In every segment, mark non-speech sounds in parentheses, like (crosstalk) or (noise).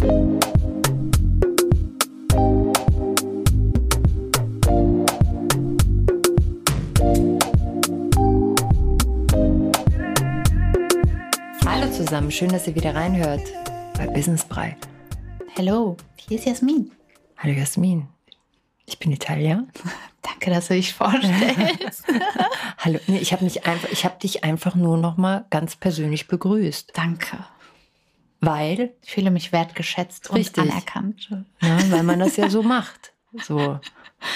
Hallo zusammen, schön, dass ihr wieder reinhört bei Business Brei. Hallo, hier ist Jasmin. Hallo Jasmin, ich bin Italia. (laughs) Danke, dass du dich vorstellst. (laughs) Hallo, nee, ich habe mich einfach, ich habe dich einfach nur noch mal ganz persönlich begrüßt, Danke. Weil, Ich fühle mich wertgeschätzt Richtig. und anerkannt. ja, weil man das ja so macht, so,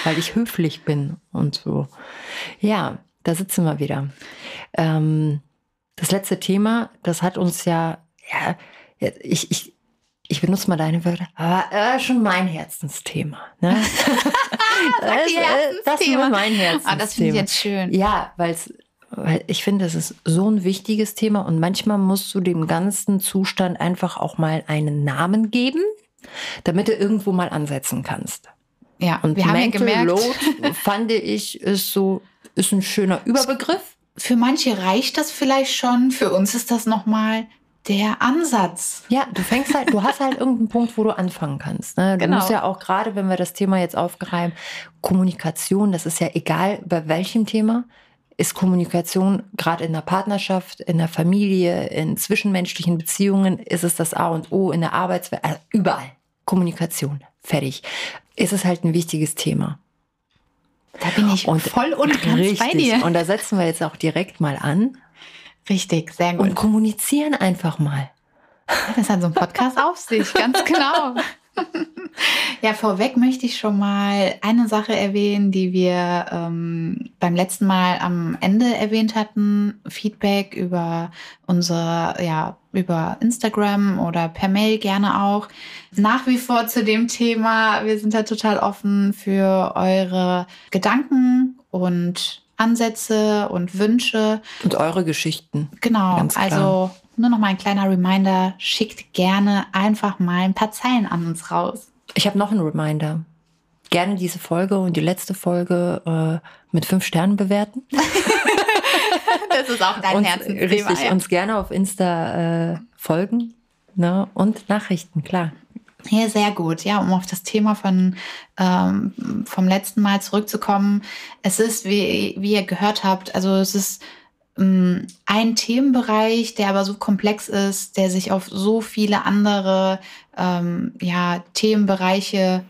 weil ich höflich bin und so. Ja, da sitzen wir wieder. Ähm, das letzte Thema, das hat uns ja, ja, ich, ich, ich benutze mal deine Wörter, aber äh, schon mein Herzensthema. Ne? (laughs) das, äh, das ist Herzensthema. mein Herzensthema. Ah, das finde ich jetzt schön. Ja, weil's, weil ich finde, es ist so ein wichtiges Thema und manchmal musst du dem ganzen Zustand einfach auch mal einen Namen geben, damit du irgendwo mal ansetzen kannst. Ja, Und wir haben ja gemerkt, Load, fand ich, ist so, ist ein schöner Überbegriff. für manche reicht das vielleicht schon, für uns ist das nochmal der Ansatz. Ja, du fängst halt, du hast halt irgendeinen Punkt, wo du anfangen kannst. Ne? Du Genau. musst ja auch gerade, wenn wir das Thema jetzt aufgreifen, Kommunikation, das ist ja egal bei welchem Thema, ist Kommunikation gerade in der Partnerschaft, in der Familie, in zwischenmenschlichen Beziehungen, ist es das A und O in der Arbeitswelt, also überall. Kommunikation, fertig. Ist es halt ein wichtiges Thema. Da bin ich Und voll und ganz Richtig. bei dir. Und da setzen wir jetzt auch direkt mal an Richtig, sehr und gut. kommunizieren einfach mal. Das hat so ein Podcast auf sich, ganz genau. (laughs) Ja, vorweg möchte ich schon mal eine Sache erwähnen, die wir ähm, beim letzten Mal am Ende erwähnt hatten. Feedback über unsere, ja, über Instagram oder per Mail gerne auch. Nach wie vor zu dem Thema. Wir sind da total offen für eure Gedanken und Ansätze und Wünsche. Und eure Geschichten. Genau, Ganz klar. also nur noch mal ein kleiner Reminder, schickt gerne einfach mal ein paar Zeilen an uns raus. Ich habe noch einen Reminder. Gerne diese Folge und die letzte Folge äh, mit fünf Sternen bewerten. (laughs) Das ist auch dein Herzensthema. richtig, ja. uns gerne auf Insta äh, folgen. Ne? Und Nachrichten, klar. Ja, sehr gut. Ja, um auf das Thema von ähm, vom letzten Mal zurückzukommen. Es ist, wie, wie ihr gehört habt, also es ist ein Themenbereich, der aber so komplex ist, der sich auf so viele andere ähm, ja, Themenbereiche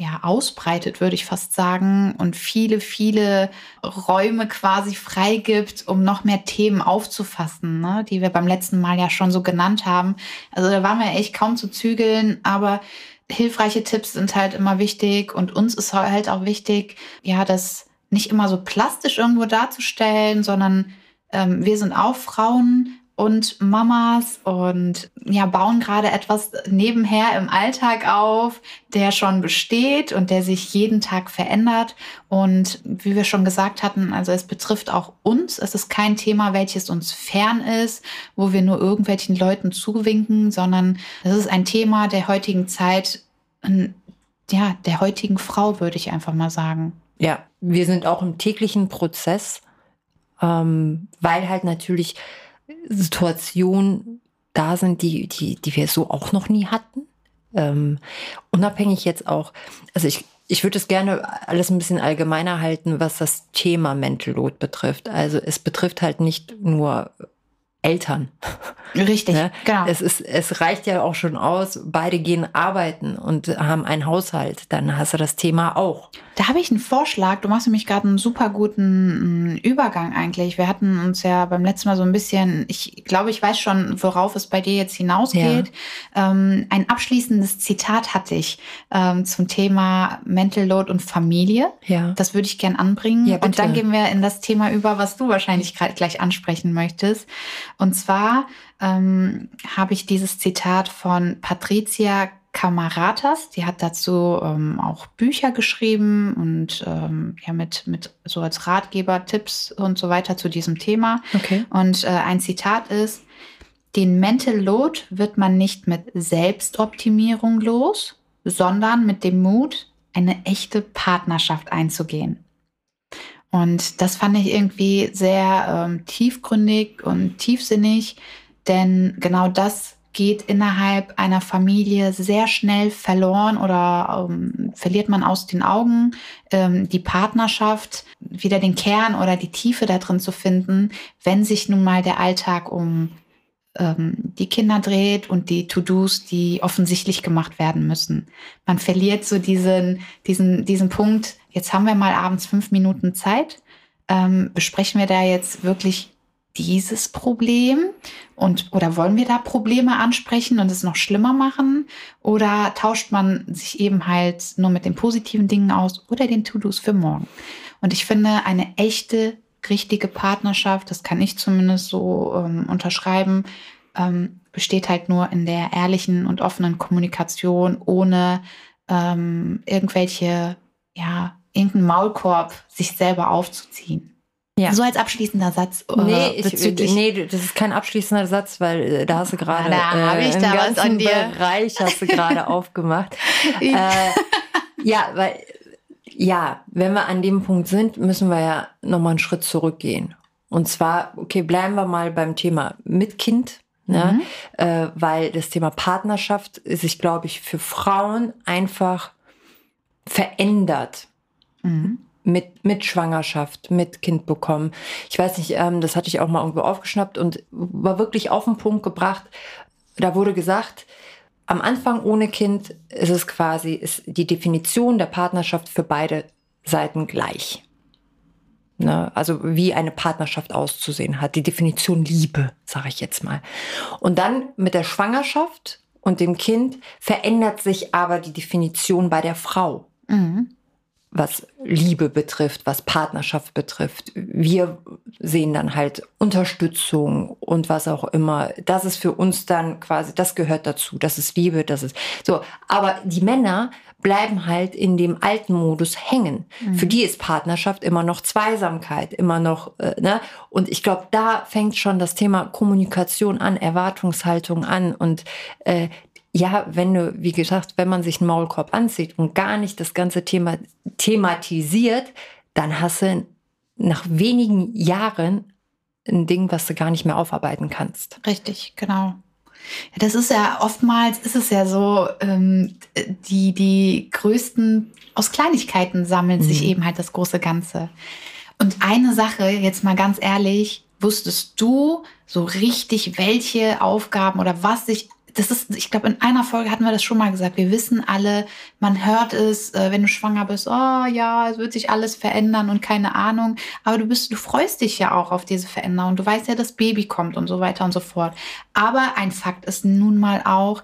ja, ausbreitet, würde ich fast sagen, und viele, viele Räume quasi freigibt, um noch mehr Themen aufzufassen, ne, die wir beim letzten Mal ja schon so genannt haben. Also da waren wir echt kaum zu zügeln, aber hilfreiche Tipps sind halt immer wichtig und uns ist halt auch wichtig, ja, das nicht immer so plastisch irgendwo darzustellen, sondern ähm, wir sind auch Frauen und Mamas und ja, bauen gerade etwas nebenher im Alltag auf, der schon besteht und der sich jeden Tag verändert. Und wie wir schon gesagt hatten, also es betrifft auch uns. Es ist kein Thema, welches uns fern ist, wo wir nur irgendwelchen Leuten zuwinken, sondern es ist ein Thema der heutigen Zeit, ja, der heutigen Frau, würde ich einfach mal sagen. Ja, wir sind auch im täglichen Prozess, ähm, weil halt natürlich Situationen da sind, die, die, die wir so auch noch nie hatten. Ähm, unabhängig jetzt auch, also ich, ich würde es gerne alles ein bisschen allgemeiner halten, was das Thema Mental Load betrifft. Also es betrifft halt nicht nur Eltern. Richtig, Ne? genau. Es, ist, es reicht ja auch schon aus, beide gehen arbeiten und haben einen Haushalt. Dann hast du das Thema auch. Da habe ich einen Vorschlag. Du machst nämlich gerade einen super guten mm, Übergang eigentlich. Wir hatten uns ja beim letzten Mal so ein bisschen, ich glaube, ich weiß schon, worauf es bei dir jetzt hinausgeht. Ähm, ein abschließendes Zitat hatte ich ähm, zum Thema Mental Load und Familie. Ja. Das würde ich gern anbringen. Ja, und dann gehen wir in das Thema über, was du wahrscheinlich gerade gleich ansprechen möchtest. Und zwar ähm, habe ich dieses Zitat von Patricia Camaratas, die hat dazu ähm, auch Bücher geschrieben und ähm, ja mit, mit so als Ratgeber Tipps und so weiter zu diesem Thema. Okay. Und äh, ein Zitat ist, den Mental Load wird man nicht mit Selbstoptimierung los, sondern mit dem Mut, eine echte Partnerschaft einzugehen. Und das fand ich irgendwie sehr ähm, tiefgründig und tiefsinnig, denn genau das geht innerhalb einer Familie sehr schnell verloren oder ähm, verliert man aus den Augen, ähm, die Partnerschaft, wieder den Kern oder die Tiefe da drin zu finden, wenn sich nun mal der Alltag um ähm, die Kinder dreht und die To-Dos, die offensichtlich gemacht werden müssen. Man verliert so diesen, diesen, diesen Punkt, jetzt haben wir mal abends fünf Minuten Zeit, ähm, besprechen wir da jetzt wirklich dieses Problem und oder wollen wir da Probleme ansprechen und es noch schlimmer machen oder tauscht man sich eben halt nur mit den positiven Dingen aus oder den To-Dos für morgen? Und ich finde eine echte richtige Partnerschaft, das kann ich zumindest so ähm, unterschreiben, ähm, besteht halt nur in der ehrlichen und offenen Kommunikation ohne ähm, irgendwelche ja irgendeinen Maulkorb sich selber aufzuziehen. Ja. So als abschließender Satz. Äh, nee, ich, nee, das ist kein abschließender Satz, weil äh, da hast du gerade da äh, ich da ganzen was an dir. Bereich hast du gerade (laughs) aufgemacht. äh, (laughs) ja, weil ja, wenn wir an dem Punkt sind, müssen wir ja nochmal einen Schritt zurückgehen. Und zwar, okay, bleiben wir mal beim Thema mit Kind. Ne? Mhm. Äh, weil das Thema Partnerschaft sich, glaube ich, für Frauen einfach verändert. Mhm mit, mit Schwangerschaft, mit Kind bekommen. Ich weiß nicht, ähm, das hatte ich auch mal irgendwo aufgeschnappt und war wirklich auf den Punkt gebracht. Da wurde gesagt, am Anfang ohne Kind ist es quasi, ist die Definition der Partnerschaft für beide Seiten gleich. Ne? Also wie eine Partnerschaft auszusehen hat. Die Definition Liebe, sage ich jetzt mal. Und dann mit der Schwangerschaft und dem Kind verändert sich aber die Definition bei der Frau. Mhm was Liebe betrifft, was Partnerschaft betrifft. Wir sehen dann halt Unterstützung und was auch immer. Das ist für uns dann quasi, das gehört dazu. Das ist Liebe, das ist so. Aber die Männer bleiben halt in dem alten Modus hängen. Mhm. Für die ist Partnerschaft immer noch Zweisamkeit, immer noch, äh, ne? Und ich glaube, da fängt schon das Thema Kommunikation an, Erwartungshaltung an und äh, ja, wenn du, wie gesagt, wenn man sich einen Maulkorb anzieht und gar nicht das ganze Thema thematisiert, dann hast du nach wenigen Jahren ein Ding, was du gar nicht mehr aufarbeiten kannst. Richtig, genau. Ja, das ist ja oftmals ist es ja so, ähm, die, die größten aus Kleinigkeiten sammeln mhm. sich eben halt das große Ganze. Und eine Sache, jetzt mal ganz ehrlich, wusstest du so richtig, welche Aufgaben oder was sich das ist, ich glaube, in einer Folge hatten wir das schon mal gesagt. Wir wissen alle, man hört es, äh, wenn du schwanger bist, oh ja, es wird sich alles verändern und keine Ahnung. Aber du bist, du freust dich ja auch auf diese Veränderung. Du weißt ja, das Baby kommt und so weiter und so fort. Aber ein Fakt ist nun mal auch,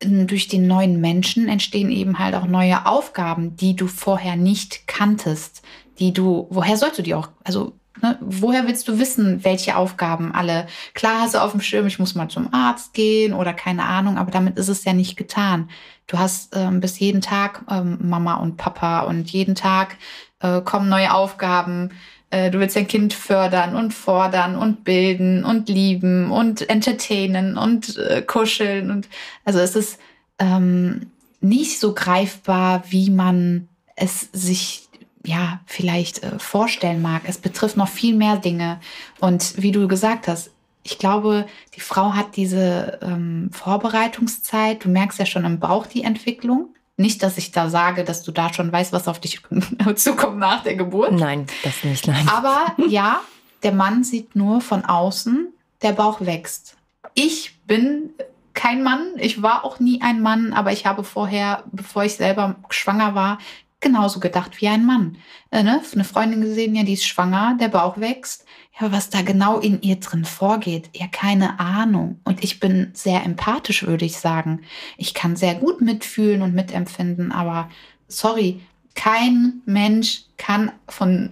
durch den neuen Menschen entstehen eben halt auch neue Aufgaben, die du vorher nicht kanntest, die du, woher sollst du die auch, also Ne? Woher willst du wissen, welche Aufgaben alle? Klar hast du auf dem Schirm, ich muss mal zum Arzt gehen oder keine Ahnung, aber damit ist es ja nicht getan. Du hast ähm, bis jeden Tag ähm, Mama und Papa und jeden Tag äh, kommen neue Aufgaben. Äh, du willst dein Kind fördern und fordern und bilden und lieben und entertainen und äh, kuscheln und also es ist ähm, nicht so greifbar, wie man es sich ja, vielleicht äh, vorstellen mag. Es betrifft noch viel mehr Dinge. Und wie du gesagt hast, ich glaube, die Frau hat diese ähm, Vorbereitungszeit. Du merkst ja schon im Bauch die Entwicklung. Nicht, dass ich da sage, dass du da schon weißt, was auf dich (laughs) zukommt nach der Geburt. Nein, das nicht, nein. Aber (laughs) ja, der Mann sieht nur von außen, der Bauch wächst. Ich bin kein Mann, ich war auch nie ein Mann, aber ich habe vorher, bevor ich selber schwanger war, genauso gedacht wie ein Mann. Äh, ne? Eine Freundin gesehen, ja, die ist schwanger, der Bauch wächst. Ja, was da genau in ihr drin vorgeht, ja, keine Ahnung. Und ich bin sehr empathisch, würde ich sagen. Ich kann sehr gut mitfühlen und mitempfinden, aber sorry, kein Mensch kann von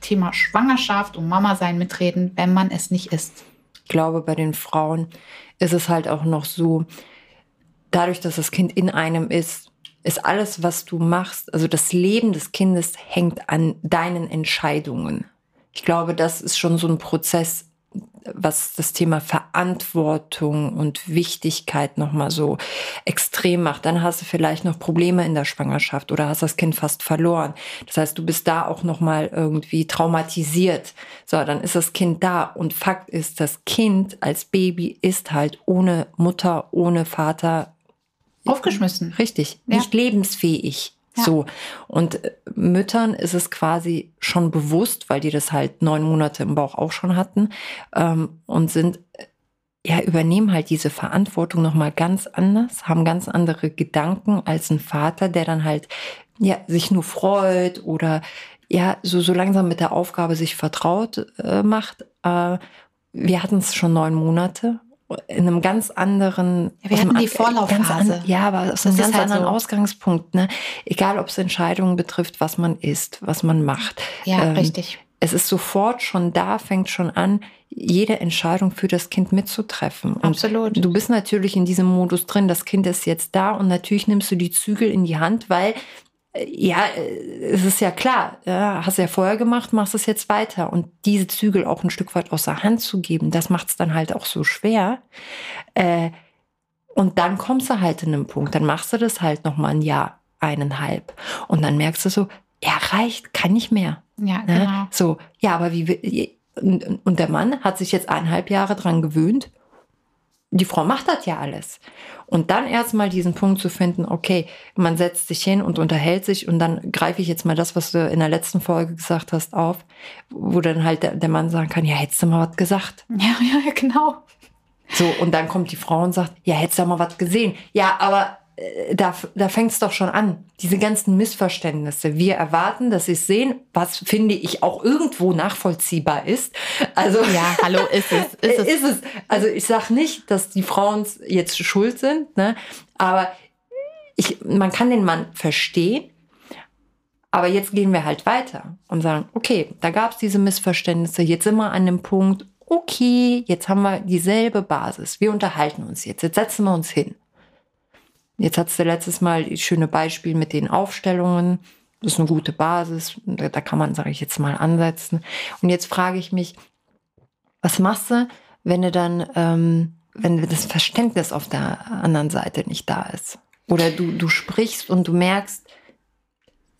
Thema Schwangerschaft und Mama sein mitreden, wenn man es nicht ist. Ich glaube, bei den Frauen ist es halt auch noch so, dadurch, dass das Kind in einem ist, ist alles, was du machst, also das Leben des Kindes hängt an deinen Entscheidungen. Ich glaube, das ist schon so ein Prozess, was das Thema Verantwortung und Wichtigkeit nochmal so extrem macht. Dann hast du vielleicht noch Probleme in der Schwangerschaft oder hast das Kind fast verloren. Das heißt, du bist da auch nochmal irgendwie traumatisiert. So, dann ist das Kind da. Und Fakt ist, das Kind als Baby ist halt ohne Mutter, ohne Vater aufgeschmissen. Richtig, ja. nicht lebensfähig. Ja. So. Und äh, Müttern ist es quasi schon bewusst, weil die das halt neun Monate im Bauch auch schon hatten ähm, und sind äh, ja, übernehmen halt diese Verantwortung nochmal ganz anders, haben ganz andere Gedanken als ein Vater, der dann halt, ja, sich nur freut oder ja, so, so langsam mit der Aufgabe sich vertraut äh, macht. Äh, wir hatten es schon neun Monate in einem ganz anderen. Ja, wir hatten die Vorlaufphase. An, ja, aber aus einem ganz halt anderen so. Ausgangspunkt. Ne? Egal, ob es Entscheidungen betrifft, was man isst, was man macht. Ja, ähm, richtig. Es ist sofort schon da, fängt schon an, jede Entscheidung für das Kind mitzutreffen. Und Absolut. Du bist natürlich in diesem Modus drin, das Kind ist jetzt da und natürlich nimmst du die Zügel in die Hand, weil ja, es ist ja klar, ja, hast ja vorher gemacht, machst es jetzt weiter. Und diese Zügel auch ein Stück weit aus der Hand zu geben, das macht es dann halt auch so schwer. Äh, und dann kommst du halt in einen Punkt, dann machst du das halt noch mal ein Jahr, eineinhalb. Und dann merkst du so, ja, reicht, kann nicht mehr. Ja, ne? genau. So, ja, aber wie, und der Mann hat sich jetzt eineinhalb Jahre dran gewöhnt die Frau macht das ja alles. Und dann erstmal diesen Punkt zu finden, okay, man setzt sich hin und unterhält sich und dann greife ich jetzt mal das, was du in der letzten Folge gesagt hast, auf, wo dann halt der, der Mann sagen kann, ja, hättest du mal was gesagt. (laughs) Ja, ja, genau. So, und dann kommt die Frau und sagt, ja, hättest du mal was gesehen. Ja, aber da, da fängt es doch schon an. Diese ganzen Missverständnisse. Wir erwarten, dass sie es sehen, was finde ich auch irgendwo nachvollziehbar ist. Also ja, hallo, ist es, (laughs) ist es. Ist es. Also ich sage nicht, dass die Frauen jetzt schuld sind, ne? aber ich, man kann den Mann verstehen. Aber jetzt gehen wir halt weiter und sagen, okay, da gab es diese Missverständnisse. Jetzt sind wir an dem Punkt, okay, jetzt haben wir dieselbe Basis. Wir unterhalten uns jetzt. Jetzt setzen wir uns hin. Jetzt hattest du letztes Mal das schöne Beispiel mit den Aufstellungen. Das ist eine gute Basis. Da, da kann man, sage ich jetzt mal, ansetzen. Und jetzt frage ich mich, was machst du, wenn du dann, ähm, wenn das Verständnis auf der anderen Seite nicht da ist? Oder du, du sprichst und du merkst,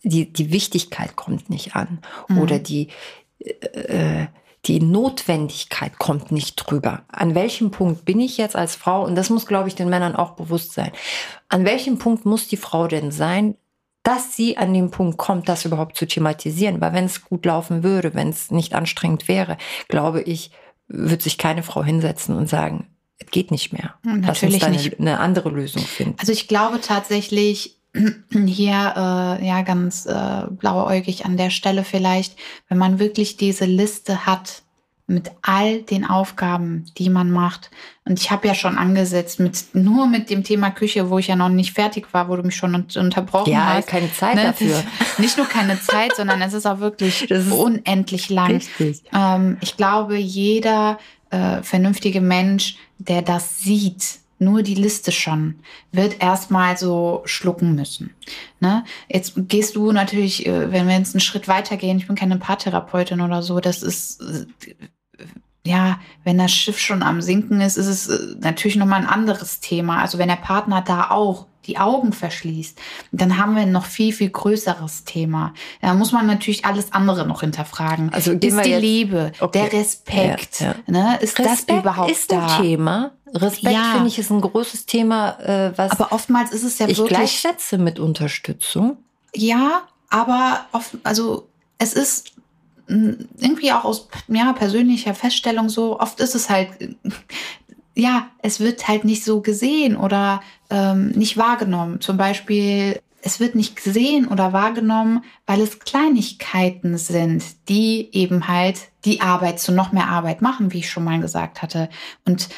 die, die Wichtigkeit kommt nicht an. Mhm. Oder die, äh, die Notwendigkeit kommt nicht drüber. An welchem Punkt bin ich jetzt als Frau? Und das muss, glaube ich, den Männern auch bewusst sein. An welchem Punkt muss die Frau denn sein, dass sie an den Punkt kommt, das überhaupt zu thematisieren? Weil wenn es gut laufen würde, wenn es nicht anstrengend wäre, glaube ich, wird sich keine Frau hinsetzen und sagen, es geht nicht mehr. Natürlich Lass uns nicht. eine andere Lösung finden. Also ich glaube tatsächlich, hier äh, ja ganz äh, blauäugig an der Stelle vielleicht, wenn man wirklich diese Liste hat mit all den Aufgaben, die man macht. Und ich habe ja schon angesetzt mit nur mit dem Thema Küche, wo ich ja noch nicht fertig war, wo du mich schon unterbrochen ja, hast. Ja, keine Zeit ne? dafür. (laughs) Nicht nur keine Zeit, sondern es ist auch wirklich (laughs) ist unendlich lang. Richtig. Ähm, ich glaube, jeder äh, vernünftige Mensch, der das sieht, nur die Liste schon, wird erstmal so schlucken müssen. Ne? Jetzt gehst du natürlich, äh, wenn wir jetzt einen Schritt weitergehen, ich bin keine Paartherapeutin oder so, das ist, äh, ja, wenn das Schiff schon am Sinken ist, ist es äh, natürlich nochmal ein anderes Thema. Also wenn der Partner da auch die Augen verschließt, dann haben wir ein noch viel, viel größeres Thema. Da muss man natürlich alles andere noch hinterfragen. Also ist die jetzt, Liebe, okay. der Respekt, ja, ja. Ne? ist Respekt das überhaupt ist da? ein Thema. Respekt Ja. finde ich ist ein großes Thema, äh, was Aber oftmals ist es ja ich wirklich gleichsetze mit Unterstützung. Ja, aber oft, also es ist irgendwie auch aus ja, persönlicher Feststellung so, oft ist es halt, äh, ja, es wird halt nicht so gesehen oder ähm, nicht wahrgenommen. Zum Beispiel, es wird nicht gesehen oder wahrgenommen, weil es Kleinigkeiten sind, die eben halt die Arbeit zu noch mehr Arbeit machen, wie ich schon mal gesagt hatte. Und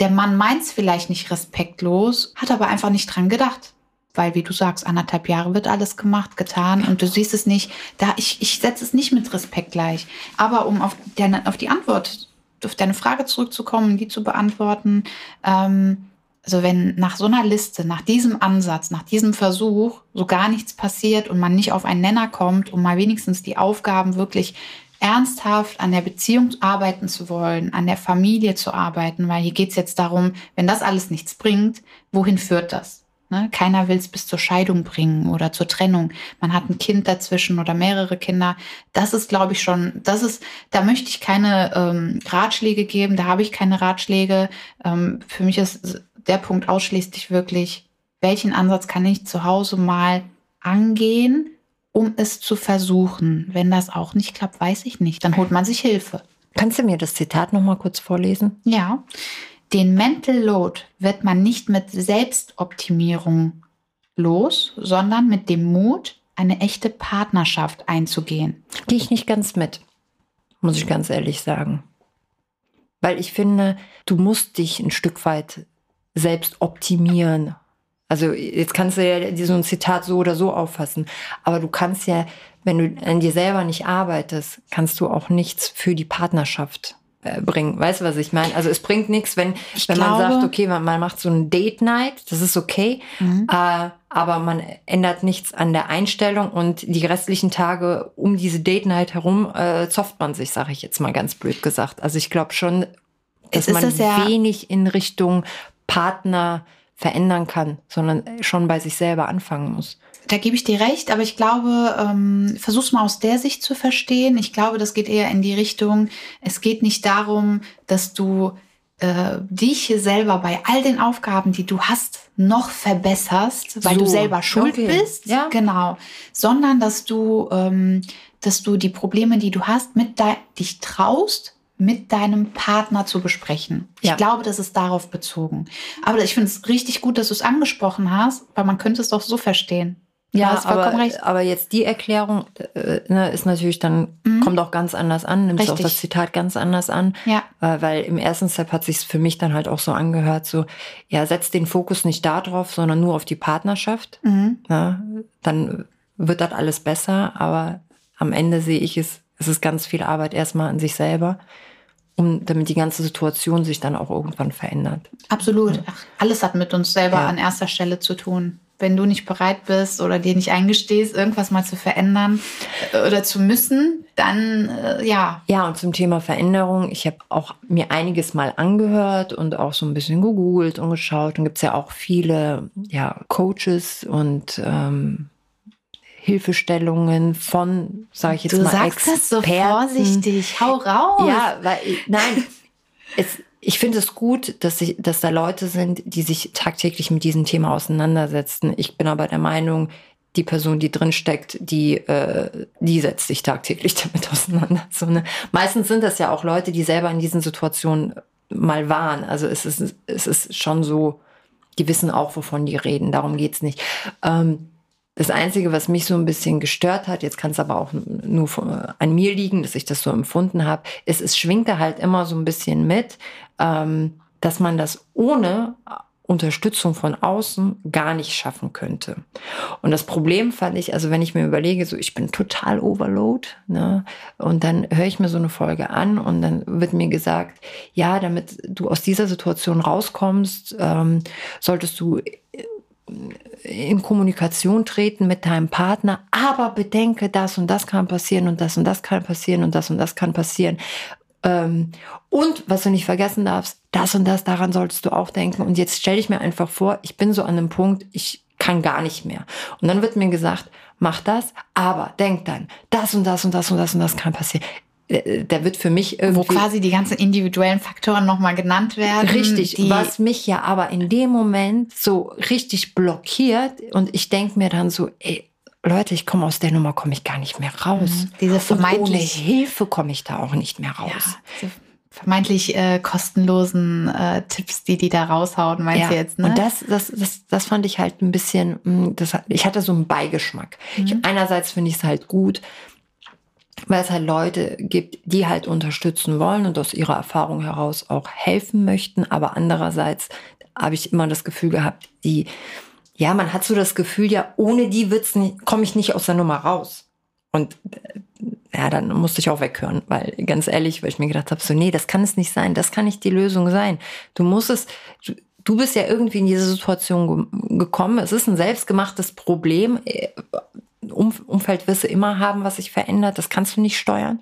der Mann meint es vielleicht nicht respektlos, hat aber einfach nicht dran gedacht weil, wie du sagst, anderthalb Jahre wird alles gemacht, getan und du siehst es nicht. Da ich, ich setze es nicht mit Respekt gleich. Aber um auf, deine, auf die Antwort, auf deine Frage zurückzukommen, die zu beantworten, ähm, also wenn nach so einer Liste, nach diesem Ansatz, nach diesem Versuch so gar nichts passiert und man nicht auf einen Nenner kommt, um mal wenigstens die Aufgaben wirklich ernsthaft an der Beziehung arbeiten zu wollen, an der Familie zu arbeiten, weil hier geht's jetzt darum, wenn das alles nichts bringt, wohin führt das? Ne? Keiner will es bis zur Scheidung bringen oder zur Trennung. Man hat ein Kind dazwischen oder mehrere Kinder. Das ist, glaube ich, schon, das ist, da möchte ich keine ähm, Ratschläge geben, da habe ich keine Ratschläge. Ähm, für mich ist der Punkt ausschließlich wirklich, welchen Ansatz kann ich zu Hause mal angehen, um es zu versuchen. Wenn das auch nicht klappt, weiß ich nicht. Dann holt man sich Hilfe. Kannst du mir das Zitat noch mal kurz vorlesen? Ja. Den Mental Load wird man nicht mit Selbstoptimierung los, sondern mit dem Mut, eine echte Partnerschaft einzugehen. Gehe ich nicht ganz mit, muss ich ganz ehrlich sagen. Weil ich finde, du musst dich ein Stück weit selbst optimieren. Also jetzt kannst du ja so ein Zitat so oder so auffassen, aber du kannst ja, wenn du an dir selber nicht arbeitest, kannst du auch nichts für die Partnerschaft bringen. Weißt du, was ich meine? Also es bringt nichts, wenn, ich wenn glaube, man sagt, okay, man, man, macht so ein Date Night, das ist okay, mhm. äh, aber man ändert nichts an der Einstellung und die restlichen Tage um diese Date Night herum äh, zofft man sich, sage ich jetzt mal ganz blöd gesagt. Also ich glaube schon, dass man das ja wenig in Richtung Partner verändern kann, sondern schon bei sich selber anfangen muss. Da gebe ich dir recht, aber ich glaube, ähm, versuch's mal aus der Sicht zu verstehen. Ich glaube, das geht eher in die Richtung, es geht nicht darum, dass du äh, dich selber bei all den Aufgaben, die du hast, noch verbesserst, weil so, du selber schuld okay. bist. Ja. Genau. Sondern dass du, ähm, dass du die Probleme, die du hast, mit dich traust, mit deinem Partner zu besprechen. Ich ja. glaube, das ist darauf bezogen. Aber ich finde es richtig gut, dass du es angesprochen hast, weil man könnte es doch so verstehen. Ja, aber, aber jetzt die Erklärung äh, ne, ist natürlich dann, mhm. kommt auch ganz anders an, nimmst auch das Zitat ganz anders an. Ja. Äh, weil im ersten Step hat sich für mich dann halt auch so angehört, so, ja, setz den Fokus nicht darauf, sondern nur auf die Partnerschaft. Mhm. Ja, dann wird das alles besser, aber am Ende sehe ich es, es ist ganz viel Arbeit erstmal an sich selber um, damit die ganze Situation sich dann auch irgendwann verändert. Absolut. Ach, alles hat mit uns selber ja. an erster Stelle zu tun. Wenn du nicht bereit bist oder dir nicht eingestehst, irgendwas mal zu verändern äh, oder zu müssen, dann äh, ja. Ja, und zum Thema Veränderung, ich habe auch mir einiges mal angehört und auch so ein bisschen gegoogelt und geschaut. Und gibt es ja auch viele ja, Coaches und ähm, Hilfestellungen von, sage ich jetzt du mal, sagst Experten. das so vorsichtig, hau raus. Ja, weil nein, es, ich finde es gut, dass, ich, dass da Leute sind, die sich tagtäglich mit diesem Thema auseinandersetzen. Ich bin aber der Meinung, die Person, die drin steckt, die, äh, die setzt sich tagtäglich (laughs) damit auseinander. So, ne? Meistens sind das ja auch Leute, die selber in diesen Situationen mal waren. Also es ist, es ist schon so, die wissen auch, wovon die reden. Darum geht's nicht. Ähm, das Einzige, was mich so ein bisschen gestört hat, jetzt kann es aber auch nur an mir liegen, dass ich das so empfunden habe, ist, es schwingte halt immer so ein bisschen mit, ähm, dass man das ohne Unterstützung von außen gar nicht schaffen könnte. Und das Problem fand ich, also wenn ich mir überlege, so ich bin total overload, ne, und dann höre ich mir so eine Folge an und dann wird mir gesagt, ja, damit du aus dieser Situation rauskommst, ähm, solltest du in Kommunikation treten mit deinem Partner, aber bedenke, das und das kann passieren und das und das kann passieren und das und das kann passieren. Ähm, und was du nicht vergessen darfst, das und das, daran solltest du auch denken. Und jetzt stell dich mir einfach vor, ich bin so an einem Punkt, ich kann gar nicht mehr. Und dann wird mir gesagt, mach das, aber denk dann, das und das und das und das und das kann passieren. Äh, der wird für mich irgendwie. Wo quasi die ganzen individuellen Faktoren nochmal genannt werden. Richtig, was mich ja aber in dem Moment so richtig blockiert und ich denke mir dann so, ey, Leute, ich komme aus der Nummer, komme ich gar nicht mehr raus. Mhm. Diese vermeintlich ohne Hilfe komme ich da auch nicht mehr raus. Ja, vermeintlich äh, kostenlosen äh, Tipps, die die da raushauen, meinst ja. du jetzt? Ne? Und das, das, das, das fand ich halt ein bisschen, hm, das, ich hatte so einen Beigeschmack. Mhm. Ich, einerseits finde ich es halt gut, weil es halt Leute gibt, die halt unterstützen wollen und aus ihrer Erfahrung heraus auch helfen möchten. Aber andererseits habe ich immer das Gefühl gehabt, die, ja, man hat so das Gefühl, ja, ohne die wird's nicht, komme ich nicht aus der Nummer raus. Und äh, ja, dann musste ich auch weghören, weil ganz ehrlich, weil ich mir gedacht habe, so, nee, das kann es nicht sein, das kann nicht die Lösung sein. Du musst es, du, du bist ja irgendwie in diese Situation gekommen. Es ist ein selbstgemachtes Problem. Um Umfeld wirst du immer haben, was sich verändert. Das kannst du nicht steuern.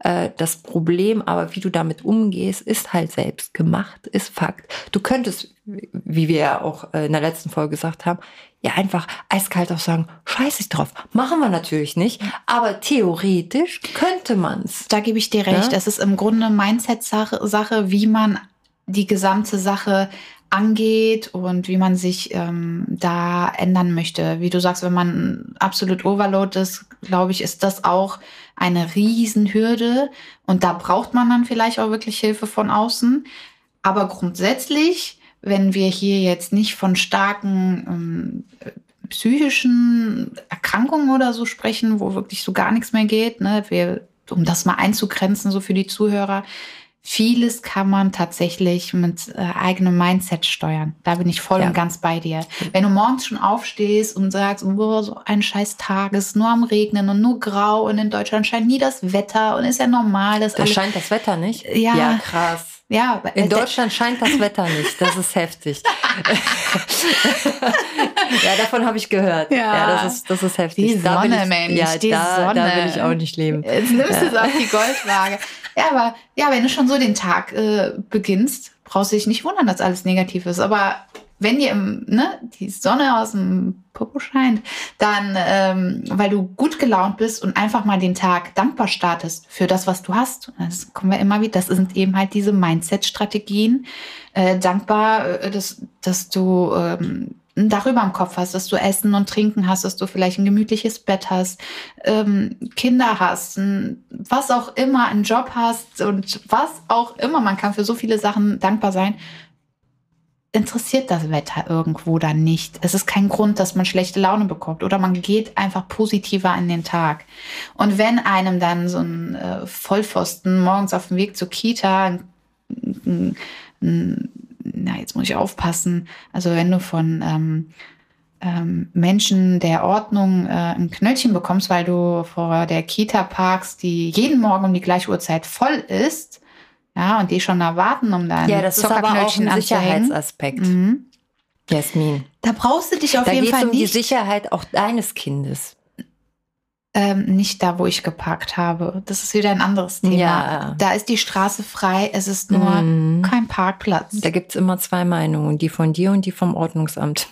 Äh, das Problem, aber wie du damit umgehst, ist halt selbst gemacht, ist Fakt. Du könntest, wie wir ja auch äh, in der letzten Folge gesagt haben, ja einfach eiskalt auch sagen, scheiß ich drauf. Machen wir natürlich nicht, aber theoretisch könnte man's. Da gebe ich dir recht. Ja? Es ist im Grunde Mindset-Sache, Sache, wie man die gesamte Sache angeht und wie man sich ähm, da ändern möchte. Wie du sagst, wenn man absolut Overload ist, glaube ich, ist das auch eine Riesenhürde und da braucht man dann vielleicht auch wirklich Hilfe von außen. Aber grundsätzlich, wenn wir hier jetzt nicht von starken ähm, psychischen Erkrankungen oder so sprechen, wo wirklich so gar nichts mehr geht, ne, wir, um das mal einzugrenzen, so für die Zuhörer, vieles kann man tatsächlich mit äh, eigenem Mindset steuern. Da bin ich voll Ja. und ganz bei dir. Wenn du morgens schon aufstehst und sagst, oh, so ein scheiß Tag, es ist nur am Regnen und nur grau und in Deutschland scheint nie das Wetter und ist ja normal, dass Da scheint das Wetter nicht. Ja. ja krass. Ja, In äh, Deutschland scheint das Wetter nicht. Das ist heftig. (laughs) ja, davon habe ich gehört. Ja. das ist, das ist heftig. Die da Sonne, ich, Mensch, ja, die da, Sonne. da will ich auch nicht leben. Jetzt nimmst du es auf die Goldwaage. Ja, aber ja, wenn du schon so den Tag äh, beginnst, brauchst du dich nicht wundern, dass alles negativ ist. Aber wenn dir im, ne, die Sonne aus dem Popo scheint, dann, ähm, weil du gut gelaunt bist und einfach mal den Tag dankbar startest für das, was du hast. Das kommen wir immer wieder. Das sind eben halt diese Mindset-Strategien. Äh, dankbar, äh, dass, dass du ähm, ein Dach über dem Kopf hast, dass du Essen und Trinken hast, dass du vielleicht ein gemütliches Bett hast, ähm, Kinder hast, ein, was auch immer, einen Job hast und was auch immer. Man kann für so viele Sachen dankbar sein. Interessiert das Wetter irgendwo dann nicht? Es ist kein Grund, dass man schlechte Laune bekommt oder man geht einfach positiver in den Tag. Und wenn einem dann so ein äh, Vollpfosten morgens auf dem Weg zur Kita ein, ein, ein na, jetzt muss ich aufpassen. Also wenn du von ähm, ähm, Menschen der Ordnung äh, ein Knöllchen bekommst, weil du vor der Kita parkst, die jeden Morgen um die gleiche Uhrzeit voll ist, ja, und die schon da warten, um dann Ja, das ist aber auch ein. Sicherheitsaspekt. Mhm. Jasmin. Da brauchst du dich auf Da jeden geht es Fall um die nicht, Sicherheit auch deines Kindes. ähm, nicht da, wo ich geparkt habe. Das ist wieder ein anderes Thema. Ja. Da ist die Straße frei, es ist nur Mhm. kein Parkplatz. Da gibt's immer zwei Meinungen, die von dir und die vom Ordnungsamt.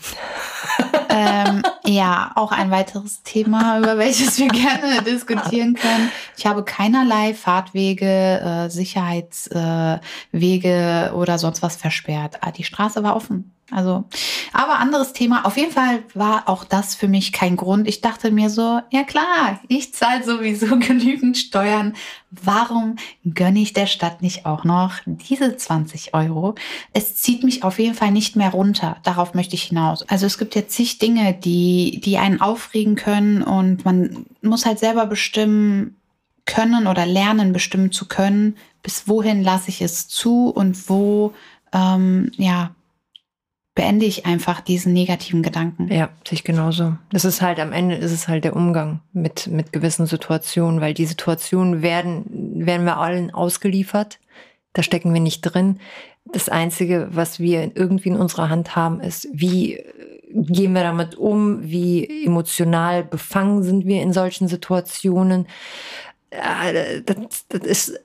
Ähm, ja, auch ein weiteres Thema, über welches wir gerne (laughs) diskutieren können. Ich habe keinerlei Fahrtwege, äh, Sicherheitswege äh, oder sonst was versperrt. Ah, die Straße war offen. Also, aber anderes Thema. Auf jeden Fall war auch das für mich kein Grund. Ich dachte mir so, ja klar, ich zahle sowieso (laughs) genügend Steuern. Warum gönne ich der Stadt nicht auch noch diese 20 Euro? Es zieht mich auf jeden Fall nicht mehr runter. Darauf möchte ich hinaus. Also es gibt jetzt zig Dinge, die, die einen aufregen können und man muss halt selber bestimmen können oder lernen, bestimmen zu können, bis wohin lasse ich es zu und wo, ähm, ja, beende ich einfach diesen negativen Gedanken. Ja, sehe ich genauso. Das ist halt am Ende ist es halt der Umgang mit, mit gewissen Situationen, weil die Situationen werden, werden wir allen ausgeliefert. Da stecken wir nicht drin. Das Einzige, was wir irgendwie in unserer Hand haben, ist, wie äh, gehen wir damit um, wie emotional befangen sind wir in solchen Situationen. Ja, Das, das ist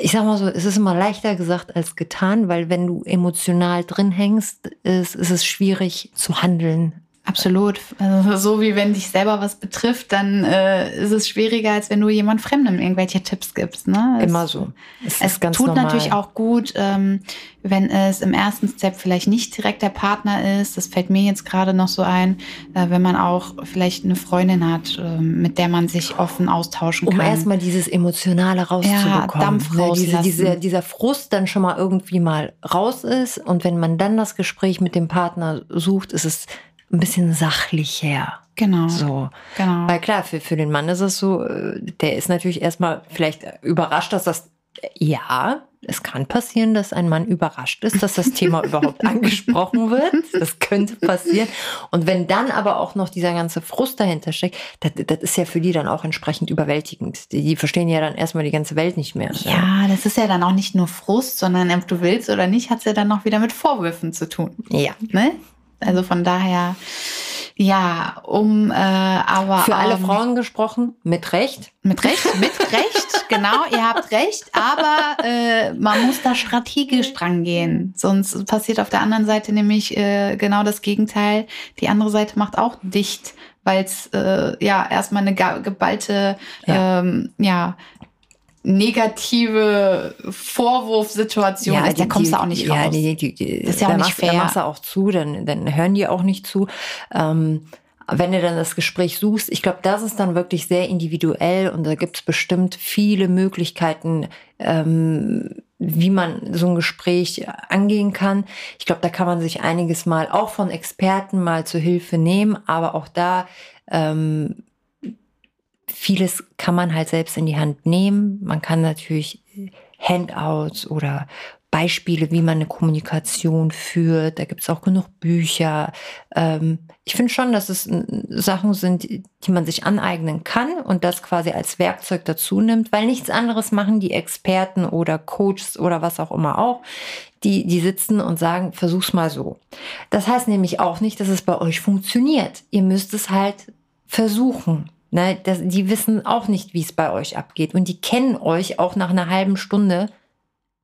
ich sag mal so, es ist immer leichter gesagt als getan, weil wenn du emotional drin hängst, ist, ist es schwierig zu handeln. Absolut. Also so wie wenn dich selber was betrifft, dann äh, ist es schwieriger, als wenn du jemand Fremdem irgendwelche Tipps gibst. Ne? Immer es, so. Es, Es ist ganz tut normal. natürlich auch gut, ähm, wenn es im ersten Step vielleicht nicht direkt der Partner ist. Das fällt mir jetzt gerade noch so ein, äh, wenn man auch vielleicht eine Freundin hat, äh, mit der man sich offen austauschen um kann. erstmal dieses Emotionale rauszubekommen. Dampf Ne, diese, dieser, dieser Frust dann schon mal irgendwie mal raus ist. Und wenn man dann das Gespräch mit dem Partner sucht, ist es ein bisschen sachlicher. genau, So. genau. Weil klar, für, für den Mann ist es so, äh, der ist natürlich erstmal vielleicht überrascht, dass das, ja, es kann passieren, dass ein Mann überrascht ist, dass das Thema (laughs) überhaupt angesprochen wird. Das könnte passieren. Und wenn dann aber auch noch dieser ganze Frust dahinter steckt, das, das ist ja für die dann auch entsprechend überwältigend. Die, die verstehen ja dann erstmal die ganze Welt nicht mehr. Ja, das ist ja dann auch nicht nur Frust, sondern ob du willst oder nicht, hat es ja dann noch wieder mit Vorwürfen zu tun. Ja. Ne? Also von daher, Ja, um äh, aber. Für alle ähm, Frauen gesprochen, mit Recht. Mit Recht, mit (laughs) Recht, genau, ihr habt recht, aber äh, man muss da strategisch dran gehen. Sonst passiert auf der anderen Seite nämlich äh, genau das Gegenteil. Die andere Seite macht auch dicht, weil es äh, ja erstmal eine geballte ja. Ähm, ja negative Vorwurfsituation ja, ist, da kommst du auch nicht raus. Ja, die, die, die, das ist ja auch nicht machst, fair. Da machst du auch zu, dann, dann hören die auch nicht zu. Ähm, wenn du dann das Gespräch suchst, ich glaube, das ist dann wirklich sehr individuell und da gibt es bestimmt viele Möglichkeiten, ähm, wie man so ein Gespräch angehen kann. Ich glaube, da kann man sich einiges mal auch von Experten mal zu Hilfe nehmen, aber auch da ähm, vieles kann man halt selbst in die Hand nehmen. Man kann natürlich Handouts oder Beispiele, wie man eine Kommunikation führt. Da gibt es auch genug Bücher. Ähm, ich finde schon, dass es Sachen sind, die man sich aneignen kann und das quasi als Werkzeug dazu nimmt, weil nichts anderes machen die Experten oder Coaches oder was auch immer auch. Die, die sitzen und sagen, versuch's mal so. Das heißt nämlich auch nicht, dass es bei euch funktioniert. Ihr müsst es halt versuchen. Ne, das, die wissen auch nicht, wie es bei euch abgeht. Und die kennen euch auch nach einer halben Stunde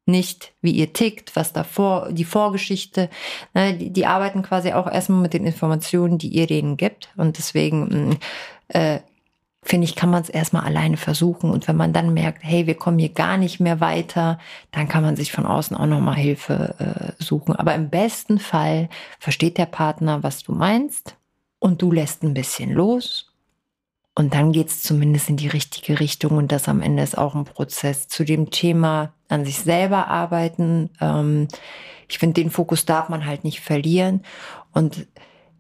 nicht, wie ihr tickt, was davor, die Vorgeschichte. Ne, die, die, arbeiten quasi auch erstmal mit den Informationen, die ihr denen gibt. Und deswegen mm, äh, finde ich, kann man es erstmal alleine versuchen. Und wenn man dann merkt, hey, wir kommen hier gar nicht mehr weiter, dann kann man sich von außen auch nochmal Hilfe äh, suchen. Aber im besten Fall versteht der Partner, was du meinst. Und du lässt ein bisschen los und dann geht es zumindest in die richtige Richtung und das am Ende ist auch ein Prozess zu dem Thema an sich selber arbeiten. Ähm, ich finde, den Fokus darf man halt nicht verlieren. Und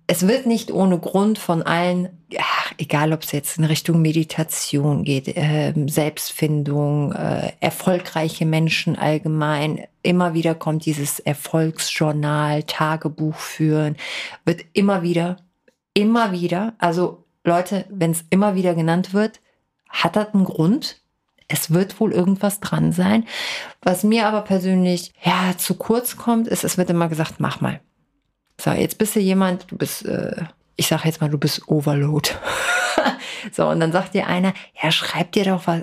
es wird nicht ohne Grund von allen, ja, egal ob es jetzt in Richtung Meditation geht, äh, Selbstfindung, äh, erfolgreiche Menschen allgemein, immer wieder kommt dieses Erfolgsjournal, Tagebuch führen, wird immer wieder, immer wieder, also Leute, wenn es immer wieder genannt wird, hat das einen Grund. Es wird wohl irgendwas dran sein. Was mir aber persönlich ja zu kurz kommt, ist, es wird immer gesagt, mach mal. So, jetzt bist du jemand, du bist, äh, ich sage jetzt mal, du bist Overload. (laughs) so, und dann sagt dir einer, ja, schreib dir doch was,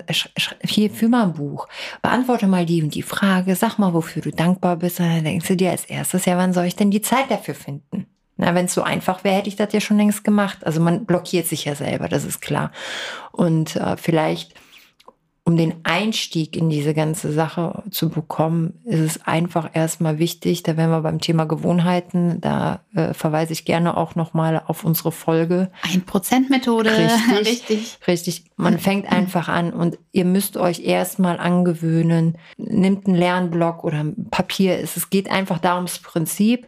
hier, für mal ein Buch. Beantworte mal die und die Frage, sag mal, wofür du dankbar bist. Und dann denkst du dir als erstes, ja, wann soll ich denn die Zeit dafür finden? Na, wenn es so einfach wäre, hätte ich das ja schon längst gemacht. Also man blockiert sich ja selber, das ist klar. Und äh, vielleicht, um den Einstieg in diese ganze Sache zu bekommen, ist es einfach erstmal wichtig, da wären wir beim Thema Gewohnheiten, da äh, verweise ich gerne auch nochmal auf unsere Folge. Ein Prozent Methode. (laughs) Richtig, richtig. Richtig. Man fängt einfach an und ihr müsst euch erstmal angewöhnen, nimmt einen Lernblock oder ein Papier. Es geht einfach darum, das Prinzip,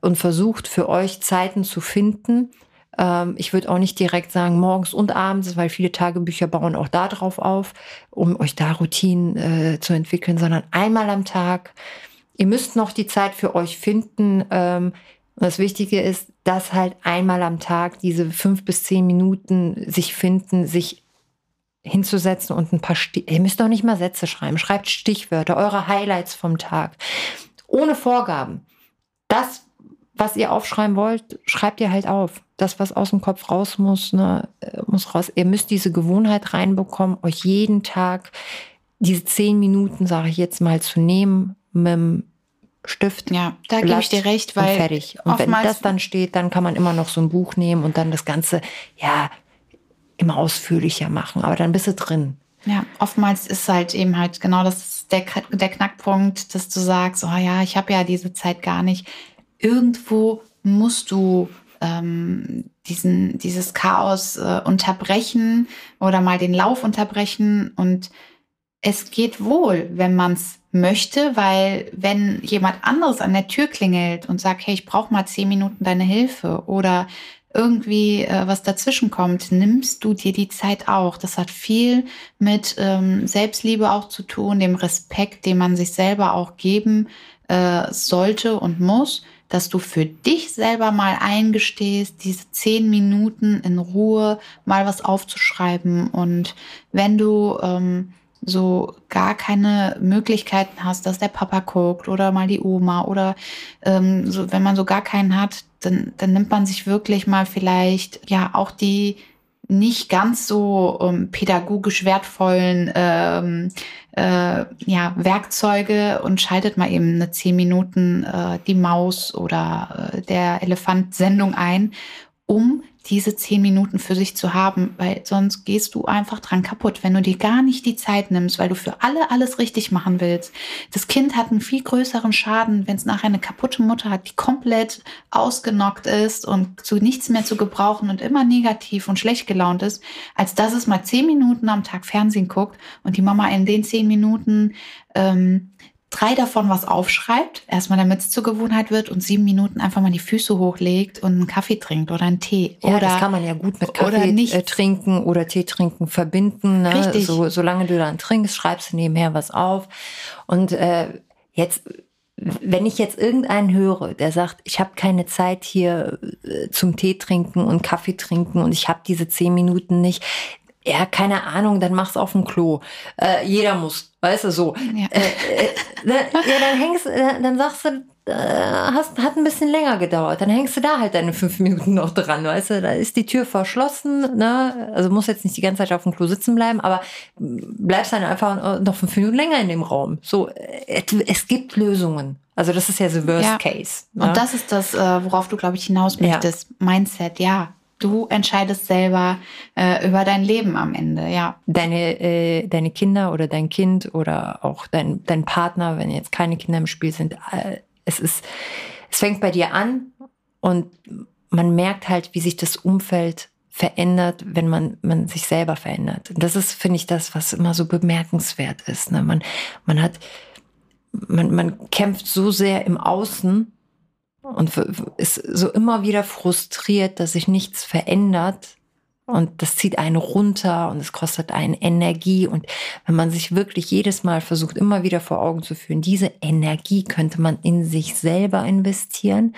und versucht für euch Zeiten zu finden. Ähm, ich würde auch nicht direkt sagen morgens und abends, weil viele Tagebücher bauen auch da drauf auf, um euch da Routinen äh, zu entwickeln, sondern einmal am Tag. Ihr müsst noch die Zeit für euch finden. Ähm, das Wichtige ist, dass halt einmal am Tag diese fünf bis zehn Minuten sich finden, sich hinzusetzen und ein paar Stich ihr müsst doch nicht mal Sätze schreiben, schreibt Stichwörter, eure Highlights vom Tag, ohne Vorgaben. Das, was ihr aufschreiben wollt, schreibt ihr halt auf. Das, was aus dem Kopf raus muss, ne, muss raus. Ihr müsst diese Gewohnheit reinbekommen, euch jeden Tag diese zehn Minuten, sage ich jetzt mal, zu nehmen mit dem Stift. Ja, da gebe ich dir recht, weil. Und fertig. Und wenn das dann steht, dann kann man immer noch so ein Buch nehmen und dann das Ganze, ja, immer ausführlicher machen. Aber dann bist du drin. Ja, oftmals ist halt eben halt genau das der, der Knackpunkt, dass du sagst, oh ja, ich habe ja diese Zeit gar nicht irgendwo musst du ähm, diesen, dieses Chaos äh, unterbrechen oder mal den Lauf unterbrechen. Und es geht wohl, wenn man es möchte, weil wenn jemand anderes an der Tür klingelt und sagt, hey, ich brauche mal zehn Minuten deine Hilfe oder irgendwie äh, was dazwischen kommt, nimmst du dir die Zeit auch. Das hat viel mit ähm, Selbstliebe auch zu tun, dem Respekt, den man sich selber auch geben äh, sollte und muss dass du für dich selber mal eingestehst, diese zehn Minuten in Ruhe mal was aufzuschreiben. Und wenn du ähm, so gar keine Möglichkeiten hast, dass der Papa guckt oder mal die Oma oder ähm, so, wenn man so gar keinen hat, dann, dann nimmt man sich wirklich mal vielleicht ja auch die nicht ganz so ähm, pädagogisch wertvollen ähm, äh, ja, Werkzeuge und schaltet mal eben eine zehn Minuten äh, die Maus oder äh, der Elefant Sendung ein, um diese zehn Minuten für sich zu haben, weil sonst gehst du einfach dran kaputt, wenn du dir gar nicht die Zeit nimmst, weil du für alle alles richtig machen willst. Das Kind hat einen viel größeren Schaden, wenn es nachher eine kaputte Mutter hat, die komplett ausgenockt ist und zu nichts mehr zu gebrauchen und immer negativ und schlecht gelaunt ist, als dass es mal zehn Minuten am Tag Fernsehen guckt und die Mama in den zehn Minuten ähm, drei davon was aufschreibt, erstmal damit es zur Gewohnheit wird und sieben Minuten einfach mal die Füße hochlegt und einen Kaffee trinkt oder einen Tee. Ja, oder, das kann man ja gut mit Kaffee nicht. Äh, trinken oder Tee trinken verbinden. Ne? Richtig. So, solange du dann trinkst, schreibst du nebenher was auf. Und äh, jetzt wenn ich jetzt irgendeinen höre, der sagt, ich habe keine Zeit hier äh, zum Tee trinken und Kaffee trinken und ich habe diese zehn Minuten nicht, ja, keine Ahnung, dann mach's auf dem Klo. Äh, jeder muss, weißt du, so. Ja, äh, äh, ja dann hängst, äh, dann sagst du, äh, hast, hat ein bisschen länger gedauert. Dann hängst du da halt deine fünf Minuten noch dran, weißt du, da ist die Tür verschlossen, ne? Also muss jetzt nicht die ganze Zeit auf dem Klo sitzen bleiben, aber bleibst dann einfach noch fünf Minuten länger in dem Raum. So, äh, es gibt Lösungen. Also das ist ja so Worst ja. Case. Ne? Und das ist das, worauf du, glaube ich, hinaus möchtest. Ja. Mindset, ja. Du entscheidest selber äh, über dein Leben am Ende, ja. Deine, äh, deine Kinder oder dein Kind oder auch dein, dein Partner, wenn jetzt keine Kinder im Spiel sind, äh, es ist, es fängt bei dir an und man merkt halt, wie sich das Umfeld verändert, wenn man, man sich selber verändert. Das ist, finde ich, das, was immer so bemerkenswert ist. Ne? Man, man hat, man, man kämpft so sehr im Außen und ist so immer wieder frustriert, dass sich nichts verändert. Und das zieht einen runter und es kostet einen Energie. Und wenn man sich wirklich jedes Mal versucht, immer wieder vor Augen zu führen, diese Energie könnte man in sich selber investieren,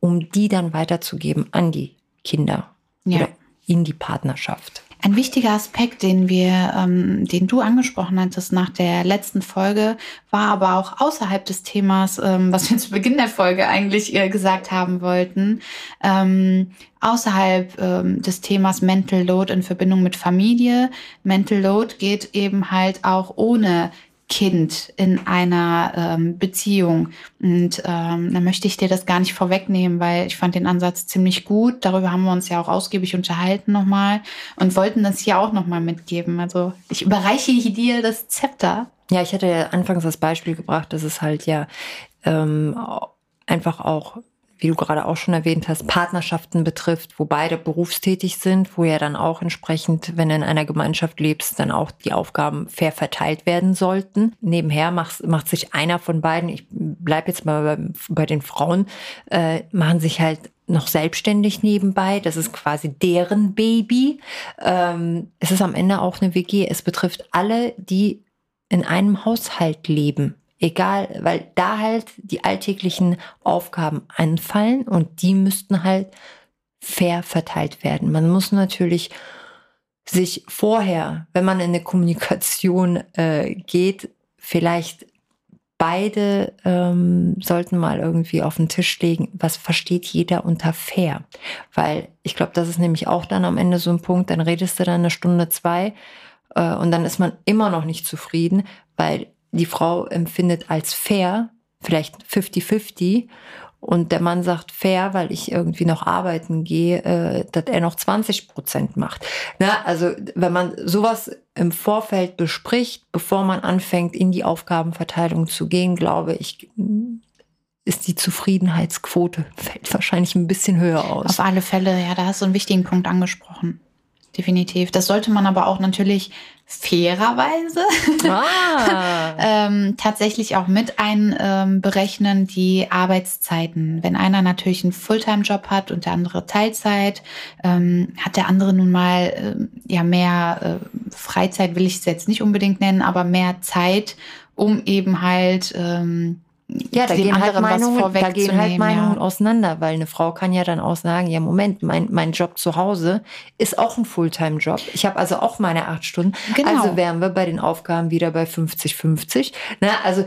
um die dann weiterzugeben an die Kinder ja. oder in die Partnerschaft. Ein wichtiger Aspekt, den wir, ähm, den du angesprochen hattest nach der letzten Folge, war aber auch außerhalb des Themas, ähm, was wir (laughs) zu Beginn der Folge eigentlich äh, gesagt haben wollten, ähm, außerhalb ähm, des Themas Mental Load in Verbindung mit Familie. Mental Load geht eben halt auch ohne Kind in einer ähm, Beziehung. Und ähm, da möchte ich dir das gar nicht vorwegnehmen, weil ich fand den Ansatz ziemlich gut. Darüber haben wir uns ja auch ausgiebig unterhalten nochmal und wollten das hier auch nochmal mitgeben. Also ich überreiche dir das Zepter. Ja, ich hatte ja anfangs das Beispiel gebracht, dass es halt ja ähm, einfach auch wie du gerade auch schon erwähnt hast, Partnerschaften betrifft, wo beide berufstätig sind, wo ja dann auch entsprechend, wenn du in einer Gemeinschaft lebst, dann auch die Aufgaben fair verteilt werden sollten. Nebenher macht, macht sich einer von beiden, ich bleib jetzt mal bei, bei den Frauen, äh, machen sich halt noch selbstständig nebenbei. Das ist quasi deren Baby. Ähm, es ist am Ende auch eine WG. Es betrifft alle, die in einem Haushalt leben egal, weil da halt die alltäglichen Aufgaben anfallen und die müssten halt fair verteilt werden. Man muss natürlich sich vorher, wenn man in eine Kommunikation äh, geht, vielleicht beide ähm, sollten mal irgendwie auf den Tisch legen, was versteht jeder unter fair. Weil ich glaube, das ist nämlich auch dann am Ende so ein Punkt, dann redest du dann eine Stunde, zwei äh, und dann ist man immer noch nicht zufrieden, weil die Frau empfindet als fair, vielleicht 50-50, und der Mann sagt fair, weil ich irgendwie noch arbeiten gehe, äh, dass er noch 20 Prozent macht. Na, also wenn man sowas im Vorfeld bespricht, bevor man anfängt, in die Aufgabenverteilung zu gehen, glaube ich, ist die Zufriedenheitsquote (laughs) fällt wahrscheinlich ein bisschen höher aus. Auf alle Fälle, ja, da hast du einen wichtigen Punkt angesprochen definitiv. Das sollte man aber auch natürlich fairerweise ah. (laughs) ähm, tatsächlich auch mit einberechnen, ähm, die Arbeitszeiten. Wenn einer natürlich einen Fulltime-Job hat und der andere Teilzeit, ähm, hat der andere nun mal äh, ja mehr äh, Freizeit, will ich es jetzt nicht unbedingt nennen, aber mehr Zeit, um eben halt ähm, ja, da gehen, halt Meinungen, da gehen halt Meinungen ja. auseinander, weil eine Frau kann ja dann auch sagen, ja Moment, mein, mein Job zu Hause ist auch ein Fulltime-Job. Ich habe also auch meine acht Stunden. Genau. Also wären wir bei den Aufgaben wieder bei 50-50. Ne? Also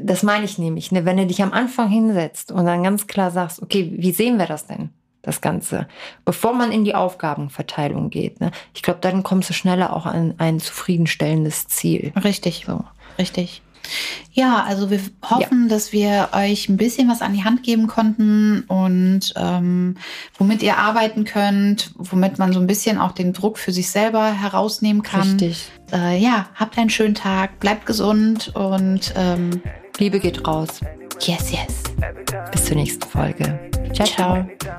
das meine ich nämlich. Ne? Wenn du dich am Anfang hinsetzt und dann ganz klar sagst, okay, wie sehen wir das denn? Das Ganze, bevor man in die Aufgabenverteilung geht. Ne? Ich glaube, dann kommst du schneller auch an ein zufriedenstellendes Ziel. Richtig, So. richtig. Ja, also wir hoffen, dass wir euch ein bisschen was an die Hand geben konnten und ähm, womit ihr arbeiten könnt, womit man so ein bisschen auch den Druck für sich selber herausnehmen kann. Richtig. Äh, ja, habt einen schönen Tag, bleibt gesund und ähm, Liebe geht raus. yes, yes. Bis zur nächsten Folge. Ciao, ciao. Ciao.